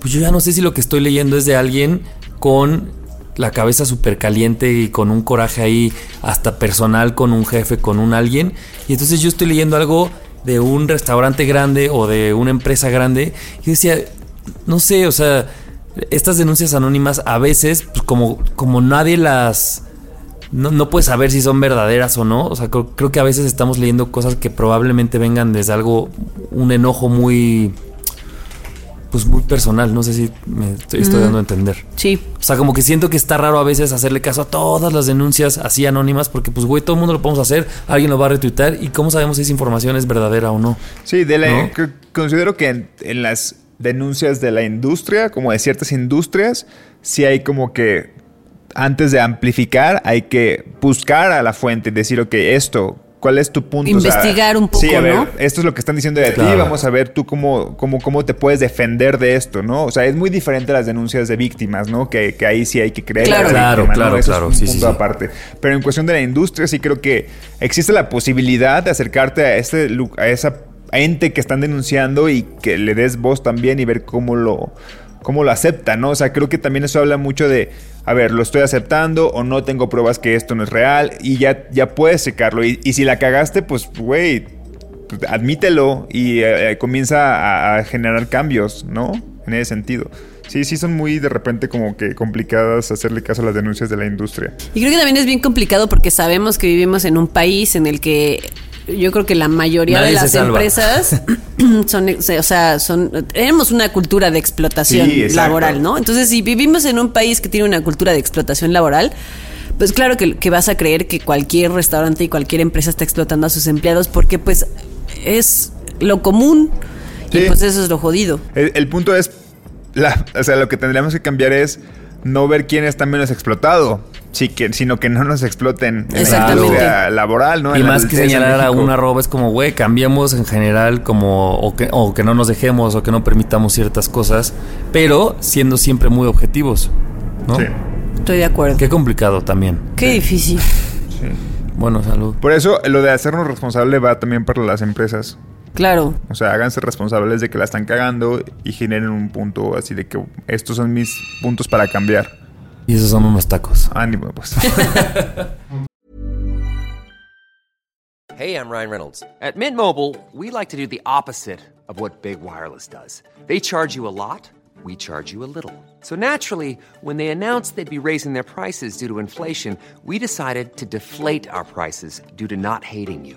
pues yo ya no sé si lo que estoy leyendo es de alguien con la cabeza súper caliente y con un coraje ahí hasta personal con un jefe, con un alguien. Y entonces yo estoy leyendo algo de un restaurante grande o de una empresa grande. Y decía, no sé, o sea, estas denuncias anónimas a veces, pues como, como nadie las... No, no puedes saber si son verdaderas o no. O sea, creo, creo que a veces estamos leyendo cosas que probablemente vengan desde algo, un enojo muy pues muy personal, no sé si me estoy, estoy dando a entender. Sí. O sea, como que siento que está raro a veces hacerle caso a todas las denuncias así anónimas, porque pues güey, todo el mundo lo podemos hacer, alguien lo va a retuitar y cómo sabemos si esa información es verdadera o no. Sí, de la- ¿No? que- considero que en, en las denuncias de la industria, como de ciertas industrias, sí hay como que antes de amplificar, hay que buscar a la fuente y decir, ok, esto, ¿cuál es tu punto? Investigar un poco, sí, a ver, ¿no? Esto es lo que están diciendo de ti, Claro. vamos a ver tú cómo, cómo, cómo te puedes defender de esto, ¿no? O sea, es muy diferente a las denuncias de víctimas, ¿no? Que, que ahí sí hay que creer. Claro. a la Claro, víctima, ¿no? claro, Eso claro, Es un sí, sí, punto sí. aparte. Pero en cuestión de la industria, sí creo que existe la posibilidad de acercarte a, este, a esa ente que están denunciando y que le des voz también y ver cómo lo, cómo lo acepta, ¿no? O sea, creo que también eso habla mucho de, a ver, lo estoy aceptando o no tengo pruebas que esto no es real y ya, ya puedes secarlo. Y, y si la cagaste, pues, güey, pues, admítelo y eh, eh, comienza a generar cambios, ¿no? En ese sentido. Sí, sí son muy de repente como que complicadas hacerle caso a las denuncias de la industria. Y creo que también es bien complicado porque sabemos que vivimos en un país en el que yo creo que la mayoría Nadie de las empresas son, o sea, son, tenemos una cultura de explotación Sí, laboral, ¿no? Entonces, si vivimos en un país que tiene una cultura de explotación laboral, pues claro que, que vas a creer que cualquier restaurante y cualquier empresa está explotando a sus empleados porque pues es lo común y pues eso es lo jodido. El, el punto es, la, o sea, lo que tendríamos que cambiar es no ver quién está menos explotado, sí que, sino que no nos exploten en la laboral, ¿no? y En más que señalar a México. un arroba es como, güey, cambiamos en general como, o que, o que no nos dejemos o que no permitamos ciertas cosas, pero siendo siempre muy objetivos, ¿no? Sí. Estoy de acuerdo. Qué complicado también. Qué difícil. Bueno, salud. Por eso lo de hacernos responsable va también para las empresas. Claro. O sea, háganse responsables de que la están cagando y generen un punto así de que estos son mis puntos para cambiar. Y esos son unos tacos. Ánimo, pues. Hey, I'm Ryan Reynolds. At Mint Mobile, we like to do the opposite of what Big Wireless does. They charge you a lot, we charge you a little. So naturally, when they announced they'd be raising their prices due to inflation, we decided to deflate our prices due to not hating you.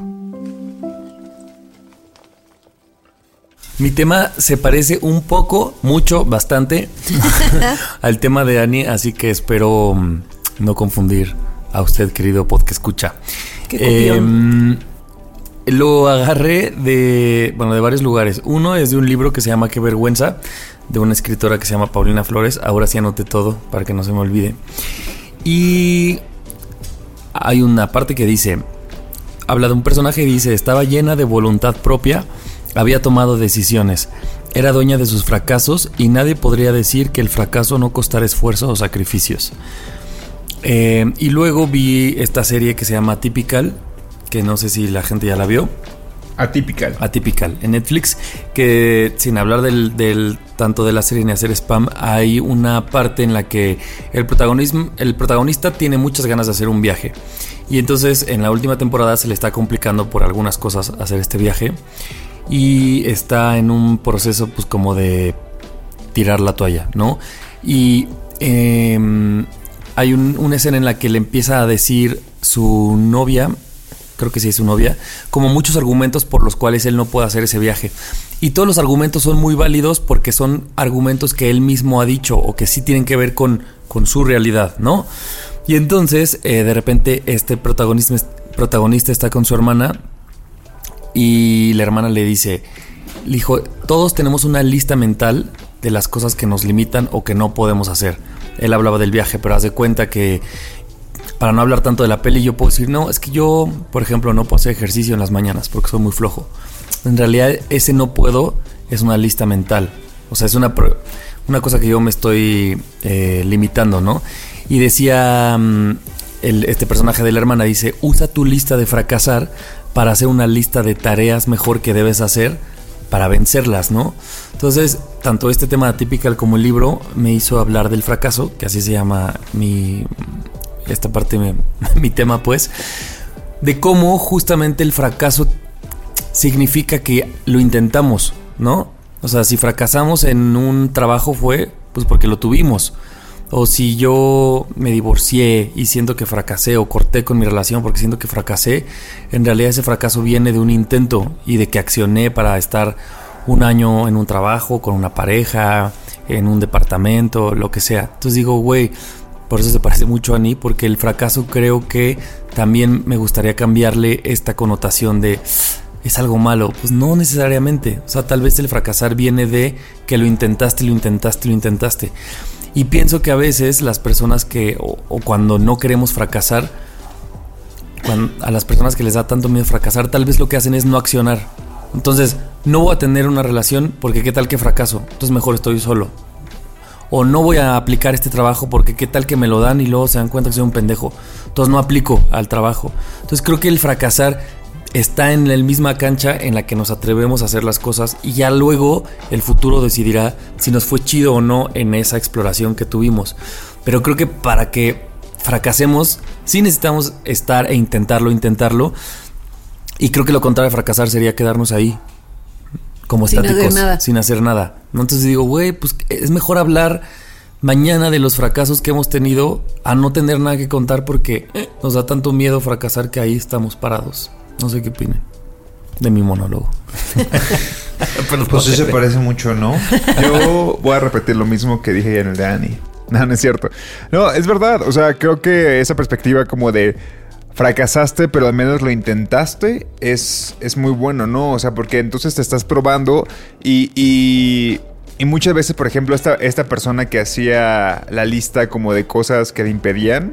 Mi tema se parece un poco, mucho, bastante al tema de Ani, así que espero mm, no confundir a usted, querido podcast escucha. Qué. Em, lo agarré de, bueno, de varios lugares. Uno es de un libro que se llama Qué vergüenza, de una escritora que se llama Paulina Flores. Ahora sí anoté todo para que no se me olvide. Y hay una parte que dice, habla de un personaje y dice, estaba llena de voluntad propia, había tomado decisiones, era dueña de sus fracasos y nadie podría decir que el fracaso no costara esfuerzo o sacrificios. Eh, y luego vi esta serie que se llama Typical, que no sé si la gente ya la vio. Atypical. Atypical en Netflix, que sin hablar del, del- tanto de la serie ni hacer spam, hay una parte en la que el, protagonismo, el protagonista tiene muchas ganas de hacer un viaje. Y entonces en la última temporada se le está complicando por algunas cosas hacer este viaje. Y está en un proceso pues como de tirar la toalla, ¿no? Y em, hay un- una escena en la que le empieza a decir su novia, creo que sí es su novia, como muchos argumentos por los cuales él no puede hacer ese viaje. Y todos los argumentos son muy válidos porque son argumentos que él mismo ha dicho o que sí tienen que ver con, con su realidad, ¿no? Y entonces, eh, de repente, este protagonista, protagonista está con su hermana y la hermana le dice, dijo, todos tenemos una lista mental de las cosas que nos limitan o que no podemos hacer. Él hablaba del viaje, pero haz de cuenta que para no hablar tanto de la peli, yo puedo decir, no, es que yo, por ejemplo, no puedo hacer ejercicio en las mañanas porque soy muy flojo. En realidad, ese no puedo es una lista mental. O sea, es una, una cosa que yo me estoy eh, limitando, ¿no? Y decía mm, este personaje de la hermana, dice, usa tu lista de fracasar para hacer una lista de tareas mejor que debes hacer para vencerlas, ¿no? Entonces, tanto este tema típico como el libro me hizo hablar del fracaso, que así se llama mi esta parte mi tema pues, de cómo justamente el fracaso significa que lo intentamos, ¿no? O sea, si fracasamos en un trabajo fue pues porque lo tuvimos. O si yo me divorcié y siento que fracasé o corté con mi relación porque siento que fracasé, en realidad ese fracaso viene de un intento y de que accioné para estar un año en un trabajo, con una pareja, en un departamento, lo que sea. Entonces digo, güey, por eso se parece mucho a mí, porque el fracaso creo que también me gustaría cambiarle esta connotación de es algo malo. Pues no necesariamente. O sea, tal vez el fracasar viene de que lo intentaste, lo intentaste, lo intentaste. Y pienso que a veces las personas que, o, cuando no queremos fracasar, a las personas que les da tanto miedo fracasar, tal vez lo que hacen es no accionar. Entonces, no voy a tener una relación porque qué tal que fracaso. Entonces mejor estoy solo. O no voy a aplicar este trabajo porque qué tal que me lo dan y luego se dan cuenta que soy un pendejo. Entonces no aplico al trabajo. Entonces creo que el fracasar está en la misma cancha en la que nos atrevemos a hacer las cosas y ya luego el futuro decidirá si nos fue chido o no en esa exploración que tuvimos. Pero creo que para que fracasemos, sí necesitamos estar e intentarlo, intentarlo. Y creo que lo contrario de fracasar sería quedarnos ahí, como Sin hacer estáticos, nada. sin hacer nada. Entonces digo, güey, pues es mejor hablar mañana de los fracasos que hemos tenido a no tener nada que contar porque nos da tanto miedo fracasar que ahí estamos parados. No sé qué opinen de mi monólogo. Pues sí se parece mucho, ¿no? Yo voy a repetir lo mismo que dije ya en el de Annie. No, no es cierto. No, es verdad. O sea, creo que esa perspectiva como de fracasaste, pero al menos lo intentaste, es, es muy bueno, ¿no? O sea, porque entonces te estás probando y, y, y muchas veces, por ejemplo, esta, esta persona que hacía la lista como de cosas que le impedían,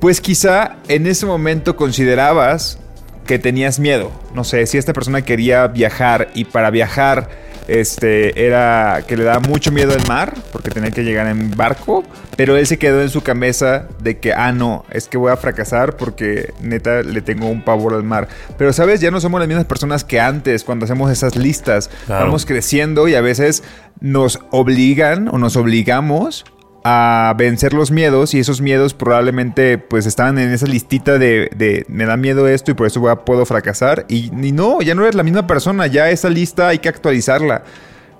pues quizá en ese momento considerabas que tenías miedo. No sé, si esta persona quería viajar y para viajar este era que le daba mucho miedo el mar porque tenía que llegar en barco, pero él se quedó en su cabeza de que ah no, es que voy a fracasar porque neta le tengo un pavor al mar. Pero sabes, ya no somos las mismas personas que antes cuando hacemos esas listas. Claro. Vamos creciendo y a veces nos obligan o nos obligamos a vencer los miedos y esos miedos probablemente pues estaban en esa listita de, de me da miedo esto y por eso voy a- puedo fracasar y, y no, ya no eres la misma persona, ya esa lista hay que actualizarla,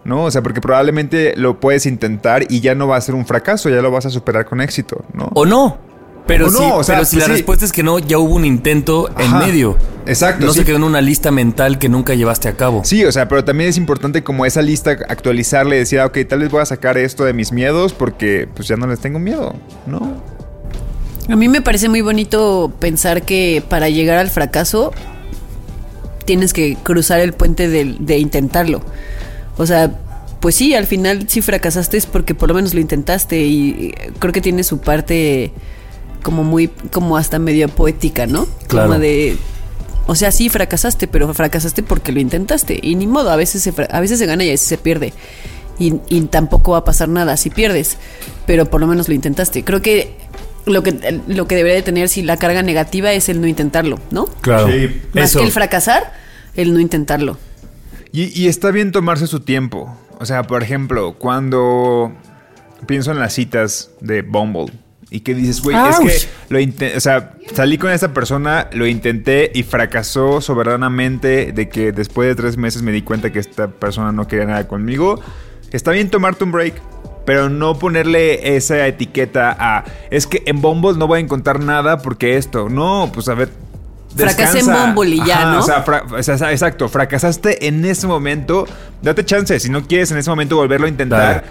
¿no? O sea, porque probablemente lo puedes intentar y ya no va a ser un fracaso, ya lo vas a superar con éxito, ¿no? O no. Pero O sí, no, o sea, pero si pues la sí. respuesta es que no, ya hubo un intento en Ajá. medio. Exacto, No sí. se quedó en una lista mental que nunca llevaste a cabo. Sí, o sea, pero también es importante como esa lista actualizarle y decir, ah, ok, tal vez voy a sacar esto de mis miedos porque pues ya no les tengo miedo, ¿no? A mí me parece muy bonito pensar que para llegar al fracaso tienes que cruzar el puente de, de intentarlo. O sea, pues sí, al final si fracasaste es porque por lo menos lo intentaste y creo que tiene su parte como muy, como hasta medio poética, ¿no? Claro. Como de, o sea, sí fracasaste, pero fracasaste porque lo intentaste y ni modo, a veces se, a veces se gana y a veces se pierde. Y, y tampoco va a pasar nada si pierdes, pero por lo menos lo intentaste. Creo que lo que lo que debería de tener si la carga negativa es el no intentarlo, ¿no? Claro. Sí. Más Eso. que el fracasar, el no intentarlo. Y, y está bien tomarse su tiempo. O sea, por ejemplo, cuando pienso en las citas de Bumble y que dices, güey, es que lo o sea, salí con esta persona, lo intenté y fracasó soberanamente de que después de tres meses me di cuenta que esta persona no quería nada conmigo. Está bien tomarte un break. Pero no ponerle esa etiqueta a es que en Bumble no voy a encontrar nada porque esto. No, pues a ver. Fracasé en. Bumble y ya, Ajá, ¿no? O sea, fra- o sea, exacto, fracasaste en ese momento, date chance, si no quieres en ese momento volverlo a intentar,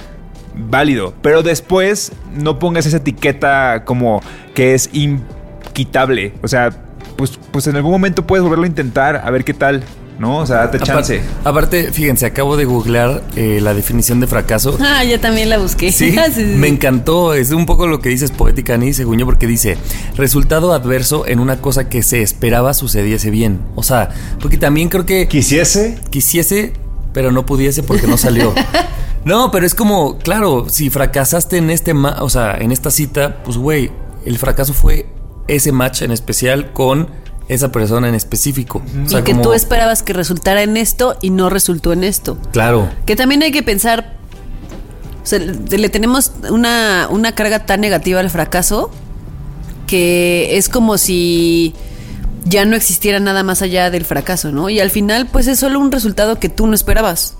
válido, pero después no pongas esa etiqueta como que es inquitable, o sea, pues, pues en algún momento puedes volverlo a intentar, a ver qué tal, ¿no? O sea, date chance. Aparte, fíjense, acabo de googlear eh, la definición de fracaso. Ah, yo también la busqué. Sí, Sí, sí, sí. me encantó. Es un poco lo que dices poética, ni según yo, porque dice resultado adverso en una cosa que se esperaba sucediese bien. O sea, porque también creo que Quisiese. quisiese, pero no pudiese porque no salió. No, pero es como, claro, si fracasaste en este, ma- o sea, en esta cita, pues güey, el fracaso fue ese match en especial con esa persona en específico. O sea, y que como- tú esperabas que resultara en esto y no resultó en esto. Claro. Que también hay que pensar, o sea, le le tenemos una, una carga tan negativa al fracaso que es como si ya no existiera nada más allá del fracaso, ¿no? Y al final, pues es solo un resultado que tú no esperabas.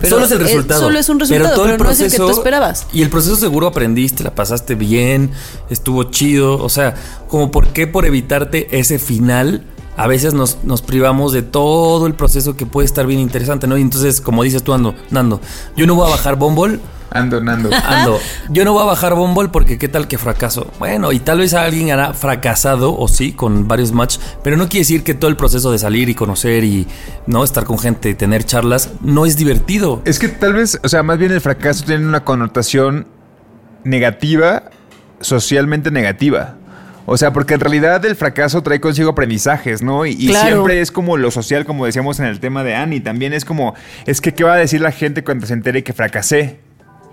Pero solo es el resultado. solo es un resultado, todo pero, el no es el que tú proceso- esperabas. Y el proceso seguro aprendiste, la pasaste bien, estuvo chido. O sea, como por qué por evitarte ese final, a veces nos, nos privamos de todo el proceso que puede estar bien interesante, ¿no? Y entonces, como dices tú, Ando, Nando, yo no voy a bajar Bumble. Ando, Nando. Ando, yo no voy a bajar Bumble porque qué tal que fracaso. Bueno, y tal vez alguien hará fracasado, o sí, con varios match, pero no quiere decir que todo el proceso de salir y conocer y no estar con gente y tener charlas no es divertido. Es que tal vez, o sea, más bien el fracaso tiene una connotación negativa, socialmente negativa. O sea, porque en realidad el fracaso trae consigo aprendizajes, ¿no? Y, siempre es como lo social, como decíamos en el tema de Annie. También es como, es que, ¿qué va a decir la gente cuando se entere que fracasé?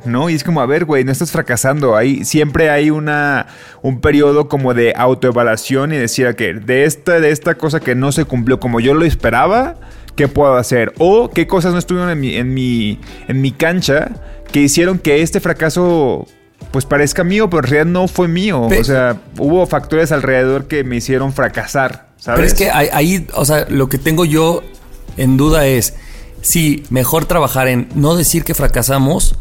¿No? Y es como, a ver, güey, no estás fracasando. Ahí siempre hay una, un periodo como de autoevaluación y decir que de esta, de esta cosa que no se cumplió como yo lo esperaba, ¿qué puedo hacer? O qué cosas no estuvieron en mi, en mi, en mi cancha que hicieron que este fracaso pues parezca mío, pero en realidad no fue mío. O sea, hubo factores alrededor que me hicieron fracasar, ¿sabes? Pero es que ahí, ahí, o sea, lo que tengo yo en duda es si mejor trabajar en no decir que fracasamos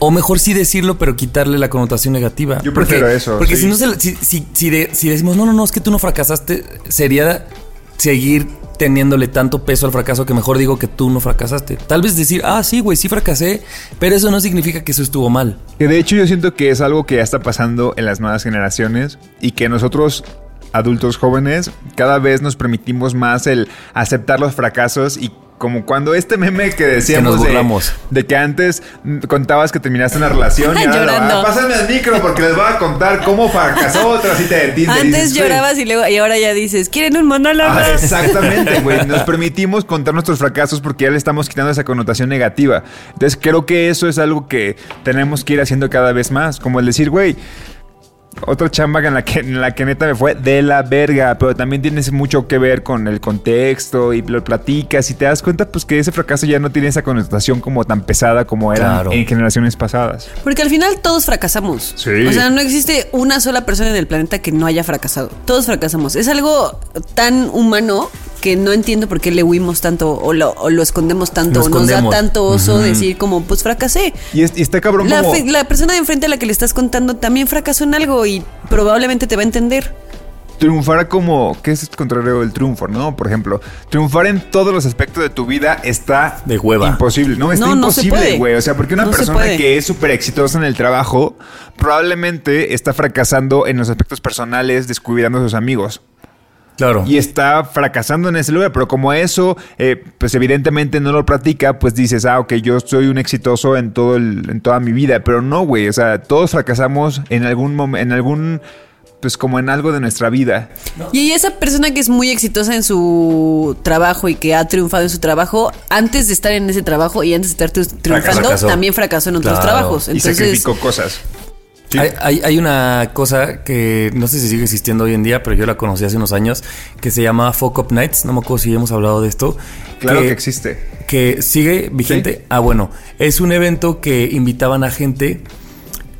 o mejor sí decirlo pero quitarle la connotación negativa. Yo prefiero Porque- eso, Porque sí. si no se- si, si- si de- si decimos no, no, no, es que tú no fracasaste, sería seguir teniéndole tanto peso al fracaso que mejor digo que tú no fracasaste. Tal vez decir, ah, sí, güey, sí fracasé, pero eso no significa que eso estuvo mal. Que de hecho yo siento que es algo que ya está pasando en las nuevas generaciones y que nosotros adultos jóvenes cada vez nos permitimos más el aceptar los fracasos y como cuando este meme que decíamos nos de- burlamos. De, que antes contabas que terminaste una relación y ahora Llorando. "Ah, pásame al micro porque les voy a contar cómo fracasó otra cita de Tinder. Antes dices, "Güey, llorabas y luego y ahora ya dices, ¿quieren un monólogo? Ah, exactamente, güey. Nos permitimos contar nuestros fracasos porque ya le estamos quitando esa connotación negativa. Entonces creo que eso es algo que tenemos que ir haciendo cada vez más. Como el decir, güey, otra chamba en la que, en la que neta me fue de la verga, pero también tienes mucho que ver con el contexto y lo platicas y te das cuenta pues que ese fracaso ya no tiene esa connotación como tan pesada como era Claro. en generaciones pasadas. Porque al final todos fracasamos. Sí. O sea, no existe una sola persona en el planeta que no haya fracasado. Todos fracasamos. Es algo tan humano que no entiendo por qué le huimos tanto o lo, o lo escondemos tanto o nos da tanto oso decir como, pues fracasé. Y, es- y está cabrón La, como... fe- la persona de enfrente a la que le estás contando también fracasó en algo y probablemente te va a entender. triunfar como, ¿qué es el contrario del triunfo, no? Por ejemplo, triunfar en todos los aspectos de tu vida está De hueva. imposible, no, está No, no se imposible, güey. O sea, porque una No persona que es súper exitosa en el trabajo probablemente está fracasando en los aspectos personales, descuidando a sus amigos. Claro. Y está fracasando en ese lugar, pero como eso, eh, pues evidentemente no lo practica, pues dices, ah, ok, yo soy un exitoso en todo el, en toda mi vida, pero no, güey, o sea, todos fracasamos en algún momento, en algún, pues como en algo de nuestra vida. Y esa persona que es muy exitosa en su trabajo y que ha triunfado en su trabajo, andes de estar en ese trabajo y antes de estar tri- triunfando, Fracasó. también fracasó en otros Claro. trabajos. y Entonces, sacrificó cosas. Sí. Hay, hay- hay una cosa que no sé si sigue existiendo hoy en día, pero yo la conocí hace unos años, que se llama Fuck Up Nights. No me acuerdo si hemos hablado de esto. Claro que existe. Que sigue vigente. Sí. Ah, bueno. Es un evento que invitaban a gente,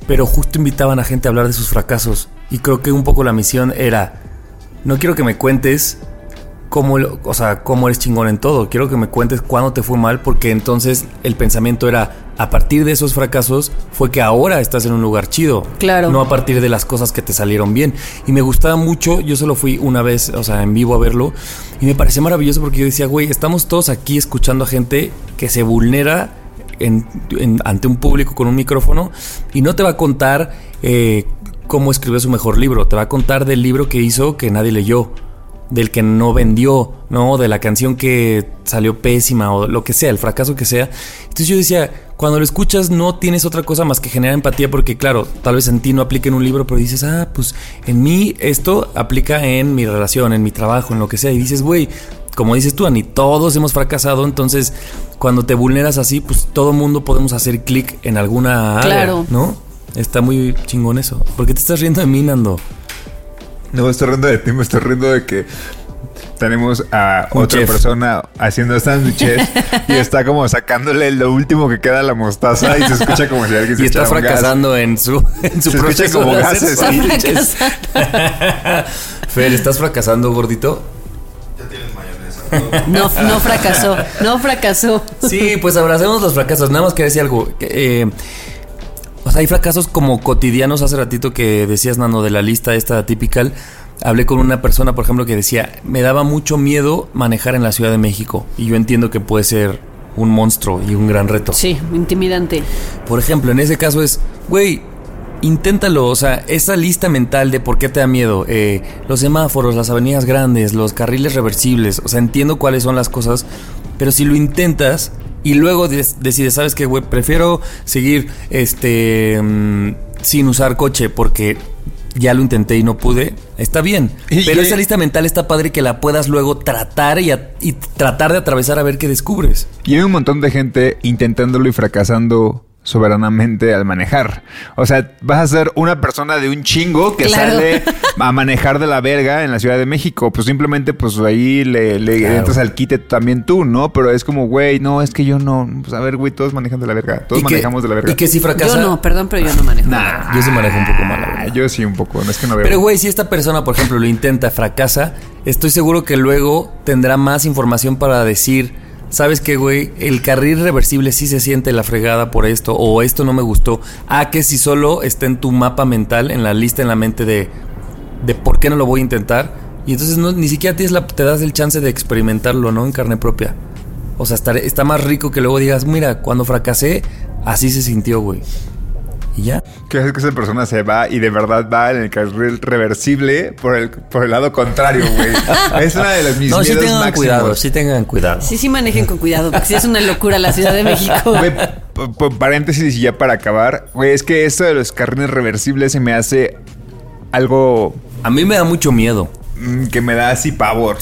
pero justo invitaban a gente a hablar de sus fracasos. Y creo que un poco la misión era, no quiero que me cuentes cómo, o sea, cómo eres chingón en todo. Quiero que me cuentes cuándo te fue mal, porque entonces el pensamiento era, a partir de esos fracasos, fue que ahora estás en un lugar chido. Claro. No a partir de las cosas que te salieron bien. Y me gustaba mucho, yo solo fui una vez, o sea, en vivo a verlo, y me parecía maravilloso porque yo decía, güey, estamos todos aquí escuchando a gente que se vulnera en- en- ante un público con un micrófono y no te va a contar eh, cómo escribió su mejor libro, te va a contar del libro que hizo que nadie leyó, del que no vendió, ¿no? De la canción que salió pésima o lo que sea, el fracaso que sea. Entonces yo decía, cuando lo escuchas no tienes otra cosa más que generar empatía porque claro, tal vez en ti no aplica en un libro, pero dices, ah, pues en mí esto aplica en mi relación, en mi trabajo, en lo que sea. Y dices, güey, como dices tú, Ani, todos hemos fracasado, entonces cuando te vulneras así, pues todo mundo podemos hacer clic en alguna área, Claro. ¿no? Está muy chingón eso. ¿Por qué te estás riendo de mí, Nando? No me estoy riendo de ti, me estoy riendo de que tenemos a Un otra chef. persona haciendo sándwiches y está como sacándole lo último que queda a la mostaza y se escucha como si alguien se Y está gas. fracasando en su, en su Se escucha proceso como de hacer gases, sándwiches. Fer, ¿estás fracasando, gordito? no, no fracasó, no fracasó. Sí, pues abracemos los fracasos. Nada más quería decir algo. que, eh, o sea, hay fracasos como cotidianos. Hace ratito que decías, Nano, de la lista esta típica. Hablé con una persona, por ejemplo, que decía, me daba mucho miedo manejar en la Ciudad de México. Y yo entiendo que puede ser un monstruo y un gran reto. Sí, intimidante. Por ejemplo, en ese caso es, güey, inténtalo. O sea, esa lista mental de por qué te da miedo. eh, los semáforos, las avenidas grandes, los carriles reversibles. O sea, entiendo cuáles son las cosas. Pero si lo intentas y luego des- decides, ¿sabes qué, güey? Prefiero seguir este mm, sin usar coche porque ya lo intenté y no pude. Está bien. Pero esa lista mental está padre que la puedas luego tratar y, a- y tratar de atravesar a ver qué descubres. Y hay un montón de gente intentándolo y fracasando soberanamente al manejar. O sea, vas a ser una persona de un chingo que Claro. sale a manejar de la verga en la Ciudad de México. Pues simplemente, pues ahí le, le Claro. entras al quite también tú, ¿no? Pero es como, güey, no, es que yo no. Pues a ver, güey, todos manejan de la verga. Todos que- manejamos de la verga. Y que si fracasa... Yo no, perdón, pero yo no manejo. Nah, Yo sí manejo un poco mal, la verdad. Yo sí, un poco. No es que no veo. Pero, güey, si esta persona, por ejemplo, lo intenta, fracasa, estoy seguro que luego tendrá más información para decir, ¿sabes qué, güey? El carril reversible sí se siente la fregada por esto, o esto no me gustó. A que si solo está en tu mapa mental, en la lista, en la mente de, de por qué no lo voy a intentar. Y entonces no, ni siquiera tienes la, te das el chance de experimentarlo, ¿no? En carne propia. O sea, estar- está más rico que luego digas, mira, cuando fracasé, así se sintió, güey. Y ya. Que es que esa persona se va y de verdad va en el carril reversible por el, por el lado contrario, güey. es una de las mis No, sí miedos tengan máximos. cuidado, sí tengan cuidado. Sí, sí manejen con cuidado, porque sí es una locura la Ciudad de México. P- paréntesis y ya para acabar. Güey, es que esto de los carriles reversibles se me hace algo A mí me da mucho miedo. mm, que me da así pavor.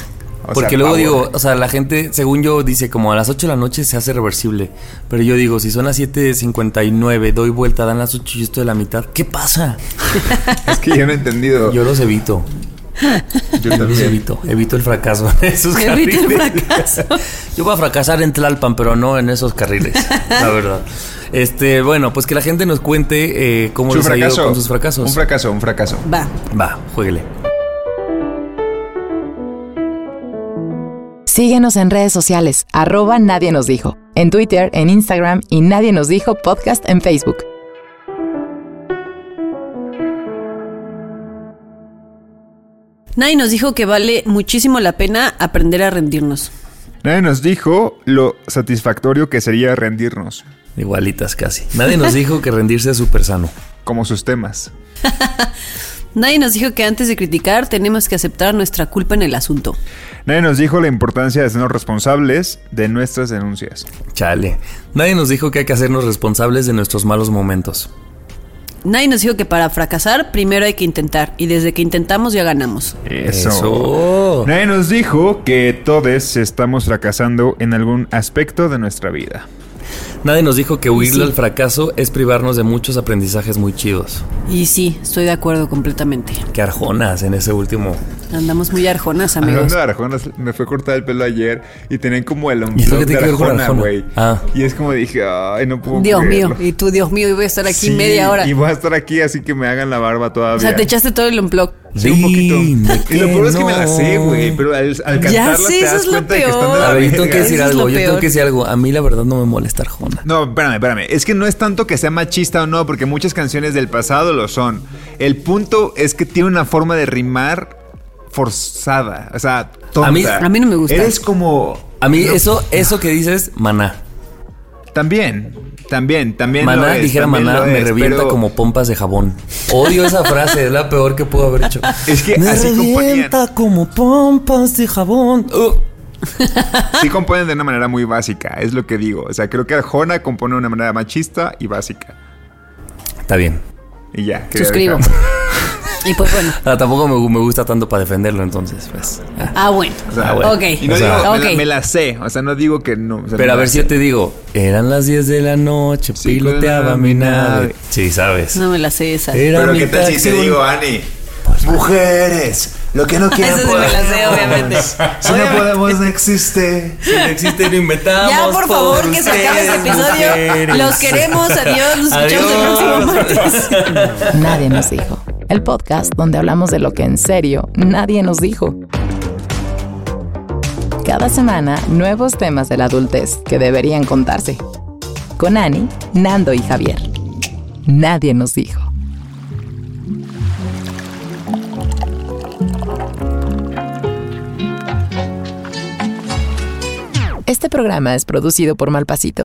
O Porque sea, luego digo, o sea, la gente, según yo, dice como a las 8 de la noche se hace reversible. Pero yo digo, si son las 7.59, doy vuelta, dan las 8 y yo estoy a la mitad. ¿Qué pasa? Es que yo no he entendido. Yo los evito. Yo también. evito. Evito el fracaso en esos Evita el carriles. fracaso. Yo voy a fracasar en Tlalpan, pero no en esos carriles. La verdad. Este, bueno, pues que la gente nos cuente eh, cómo Su les ha ido fracaso. con sus fracasos. Un fracaso, un fracaso. Va. Va, jueguele. Síguenos en redes sociales, arroba Nadie nos dijo, en Twitter, en Instagram y Nadie nos dijo podcast en Facebook. Nadie nos dijo que vale muchísimo la pena aprender a rendirnos. Nadie nos dijo lo satisfactorio que sería rendirnos, Igualitas casi. Nadie nos dijo que rendirse es súper sano. como sus temas. Nadie nos dijo que antes de criticar tenemos que aceptar nuestra culpa en el asunto. Nadie nos dijo la importancia de ser responsables de nuestras denuncias. Chale. Nadie nos dijo que hay que hacernos responsables de nuestros malos momentos. Nadie nos dijo que para fracasar primero hay que intentar y desde que intentamos ya ganamos. Eso. Eso. Nadie nos dijo que todos estamos fracasando en algún aspecto de nuestra vida. Nadie nos dijo que huirle Sí. al fracaso es privarnos de muchos aprendizajes muy chidos. Y sí, estoy de acuerdo completamente. Qué arjonas en ese último. Andamos muy arjonas, amigos. Hablando de arjonas, me fue a cortar el pelo ayer y tenían como el ¿Y eso ombligo de arjona, arjona? güey. Ah. Y es como dije, ay, no puedo Dios creerlo". mío, y tú, Dios mío, y voy a estar aquí Sí, media hora. Y voy a estar aquí así que me hagan la barba todavía. O sea, te echaste todo el unplug. Sí, un poquito. Dime Y lo peor es que me la sé, güey. Pero al, al Ya cantarla sé, te eso das es lo cuenta de que están de la A ver, yo tengo que decir algo. Yo tengo que decir algo. A mí la verdad no me molesta arjona. No, espérame, espérame. Es que no es tanto que sea machista o no, porque muchas canciones del pasado lo son. El punto es que tiene una forma de rimar forzada. O sea, tonta. A mí- a mí no me gusta. Eres como. A mí No, eso, eso que dices, maná. También, también, también. lo Maná, es, dijera también maná, lo me es, revienta pero como pompas de jabón. Odio esa frase, es la peor que puedo haber hecho. Es que me así revienta como pompas de jabón. Uh. Sí componen de una manera muy básica, es lo que digo. O sea, creo que Arjona compone de una manera machista y básica. Está bien. Y ya. Suscribo. Y pues bueno. Ah, tampoco me, me gusta tanto para defenderlo, entonces, pues. ah. Ah, bueno. O sea, Ah, bueno. Ok. Y no O sea, digo, me, la, me la sé. O sea, no digo que no. o sea, Pero a ver si yo te digo, eran las 10 de la noche, Sí, piloteaba mi nave. nave. Sí, sabes. No me la sé esa. Era Pero mi qué tal si te digo, Ani. Mujeres, lo que no quieren Esa sí me la sé, obviamente. Si no podemos, no existe. Si no existe, lo inventamos. Ya, por favor, que se acabe este ustedes, episodio. mujeres. Los queremos. Adiós. Nos escuchamos el próximo martes. Nadie nos dijo. El podcast donde hablamos de lo que en serio nadie nos dijo. Cada semana, nuevos temas de la adultez que deberían contarse. Con Ani, Nando y Javier. Nadie nos dijo. Este programa es producido por Malpasito.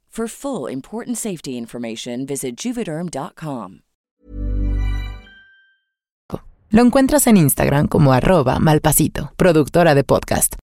For full important safety information, visit juvederm.com. Lo encuentras en Instagram como arroba malpasito, productora de podcast.